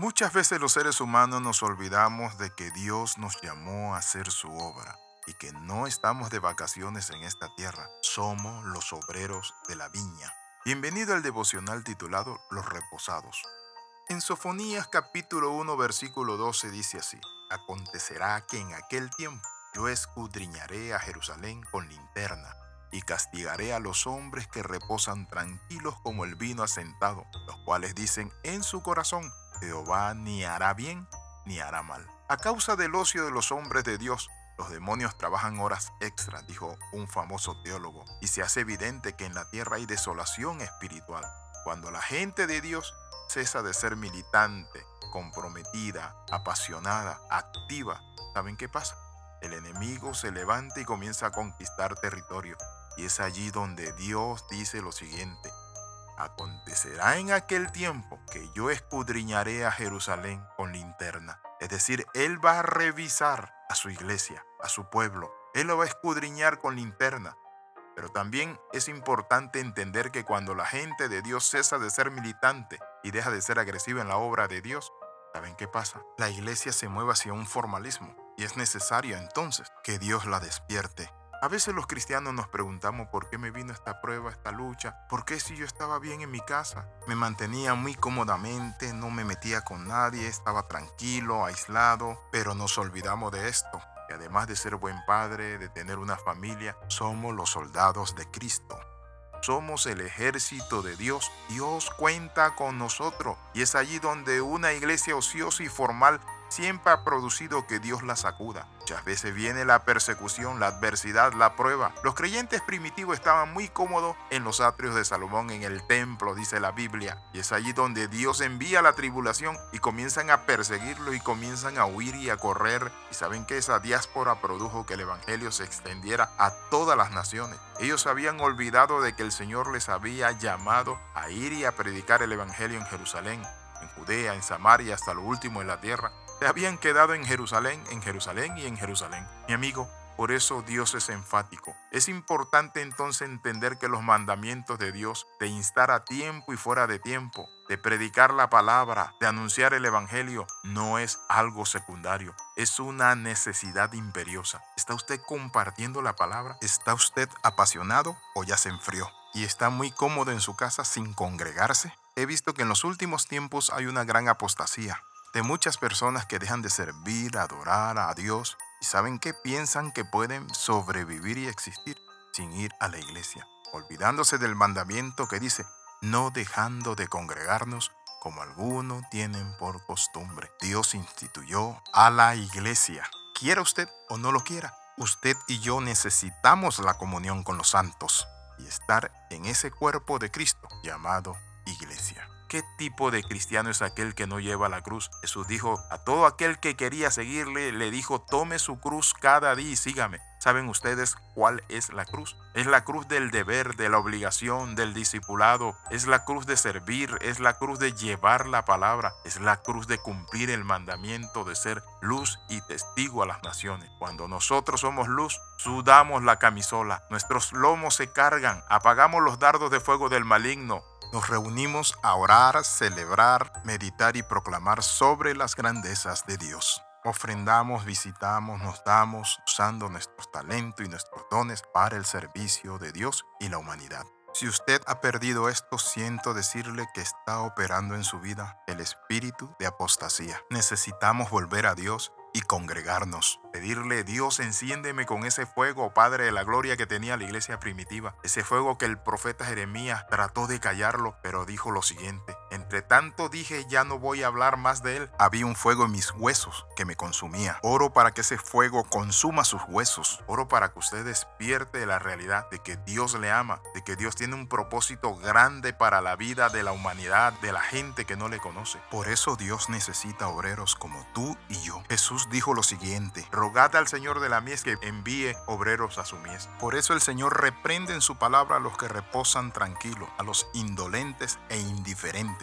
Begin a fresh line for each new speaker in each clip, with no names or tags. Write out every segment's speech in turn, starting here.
Muchas veces los seres humanos nos olvidamos de que Dios nos llamó a hacer su obra y que no estamos de vacaciones en esta tierra, somos los obreros de la viña. Bienvenido al devocional titulado Los Reposados. En Sofonías capítulo 1 versículo 12 dice así, Acontecerá que en aquel tiempo yo escudriñaré a Jerusalén con linterna y castigaré a los hombres que reposan tranquilos como el vino asentado, los cuales dicen en su corazón, Jehová ni hará bien ni hará mal. A causa del ocio de los hombres de Dios, los demonios trabajan horas extra, dijo un famoso teólogo, y se hace evidente que en la tierra hay desolación espiritual. Cuando la gente de Dios cesa de ser militante, comprometida, apasionada, activa, ¿saben qué pasa? El enemigo se levanta y comienza a conquistar territorio. Y es allí donde Dios dice lo siguiente. Acontecerá en aquel tiempo que yo escudriñaré a Jerusalén con linterna. Es decir, Él va a revisar a su iglesia, a su pueblo. Él lo va a escudriñar con linterna. Pero también es importante entender que cuando la gente de Dios cesa de ser militante y deja de ser agresiva en la obra de Dios, ¿saben qué pasa? La iglesia se mueve hacia un formalismo y es necesario entonces que Dios la despierte a veces los cristianos nos preguntamos por qué me vino esta prueba, esta lucha, por qué si yo estaba bien en mi casa, me mantenía muy cómodamente, no me metía con nadie, estaba tranquilo, aislado, pero nos olvidamos de esto, que además de ser buen padre, de tener una familia, somos los soldados de Cristo. Somos el ejército de Dios. Dios cuenta con nosotros. Y es allí donde una iglesia ociosa y formal siempre ha producido que Dios la sacuda. Muchas veces viene la persecución, la adversidad, la prueba. Los creyentes primitivos estaban muy cómodos en los atrios de Salomón, en el templo, dice la Biblia. Y es allí donde Dios envía la tribulación y comienzan a perseguirlo y comienzan a huir y a correr. Y saben que esa diáspora produjo que el Evangelio se extendiera a todas las naciones. Ellos habían olvidado de que el Señor les había llamado a ir y a predicar el Evangelio en Jerusalén, en Judea, en Samaria, hasta lo último en la tierra se habían quedado en Jerusalén, en Jerusalén y en Jerusalén. Mi amigo, por eso Dios es enfático. Es importante entonces entender que los mandamientos de Dios, de instar a tiempo y fuera de tiempo, de predicar la palabra, de anunciar el Evangelio, no es algo secundario, es una necesidad imperiosa. ¿Está usted compartiendo la palabra? ¿Está usted apasionado o ya se enfrió? ¿Y está muy cómodo en su casa sin congregarse? He visto que en los últimos tiempos hay una gran apostasía de muchas personas que dejan de servir, adorar a Dios y saben que piensan que pueden sobrevivir y existir sin ir a la iglesia, olvidándose del mandamiento que dice, no dejando de congregarnos como algunos tienen por costumbre. Dios instituyó a la iglesia. Quiera usted o no lo quiera, usted y yo necesitamos la comunión con los santos y estar en ese cuerpo de Cristo llamado. ¿Qué tipo de cristiano es aquel que no lleva la cruz? Jesús dijo a todo aquel que quería seguirle, le dijo, tome su cruz cada día y sígame. ¿Saben ustedes cuál es la cruz? Es la cruz del deber, de la obligación, del discipulado. Es la cruz de servir, es la cruz de llevar la palabra. Es la cruz de cumplir el mandamiento de ser luz y testigo a las naciones. Cuando nosotros somos luz, sudamos la camisola, nuestros lomos se cargan, apagamos los dardos de fuego del maligno, nos reunimos a orar, celebrar, meditar y proclamar sobre las grandezas de Dios. Ofrendamos, visitamos, nos damos usando nuestros talentos y nuestros dones para el servicio de Dios y la humanidad. Si usted ha perdido esto, siento decirle que está operando en su vida el espíritu de apostasía. Necesitamos volver a Dios y congregarnos. Pedirle, Dios, enciéndeme con ese fuego, Padre de la gloria que tenía la iglesia primitiva. Ese fuego que el profeta Jeremías trató de callarlo, pero dijo lo siguiente. Entre tanto dije, ya no voy a hablar más de él. Había un fuego en mis huesos que me consumía. Oro para que ese fuego consuma sus huesos. Oro para que usted despierte de la realidad de que Dios le ama, de que Dios tiene un propósito grande para la vida de la humanidad, de la gente que no le conoce. Por eso Dios necesita obreros como tú y yo. Jesús dijo lo siguiente, rogad al Señor de la mies que envíe obreros a su mies. Por eso el Señor reprende en su palabra a los que reposan tranquilos, a los indolentes e indiferentes.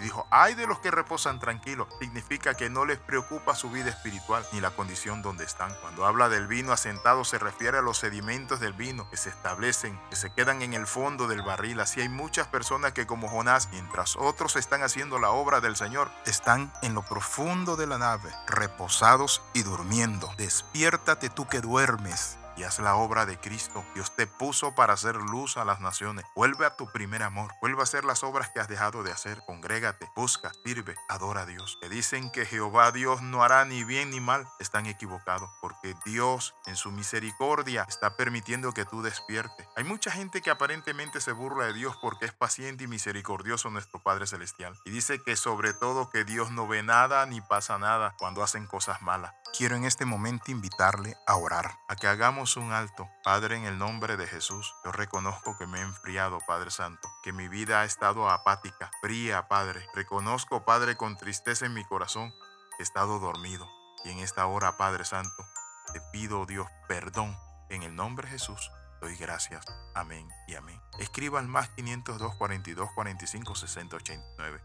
Y dijo, ay de los que reposan tranquilos. Significa que no les preocupa su vida espiritual ni la condición donde están. Cuando habla del vino asentado se refiere a los sedimentos del vino que se establecen, que se quedan en el fondo del barril. Así hay muchas personas que como Jonás, mientras otros están haciendo la obra del Señor, están en lo profundo de la nave, reposados y durmiendo. Despiértate tú que duermes y haz la obra de Cristo. Dios te puso para hacer luz a las naciones. Vuelve a tu primer amor. Vuelve a hacer las obras que has dejado de hacer. Congrégate, busca, sirve, adora a Dios. Que dicen que Jehová Dios no hará ni bien ni mal. Están equivocados porque Dios en su misericordia está permitiendo que tú despiertes. Hay mucha gente que aparentemente se burla de Dios porque es paciente y misericordioso nuestro Padre Celestial. Y dice que sobre todo que Dios no ve nada ni pasa nada cuando hacen cosas malas. Quiero en este momento invitarle a orar, a que hagamos un alto. Padre, en el nombre de Jesús, yo reconozco que me he enfriado, Padre Santo, que mi vida ha estado apática, fría, Padre. Reconozco, Padre, con tristeza en mi corazón, he estado dormido. Y en esta hora, Padre Santo, te pido, Dios, perdón. En el nombre de Jesús, doy gracias. Amén y amén. Escriba al más 502 42 45 60 89.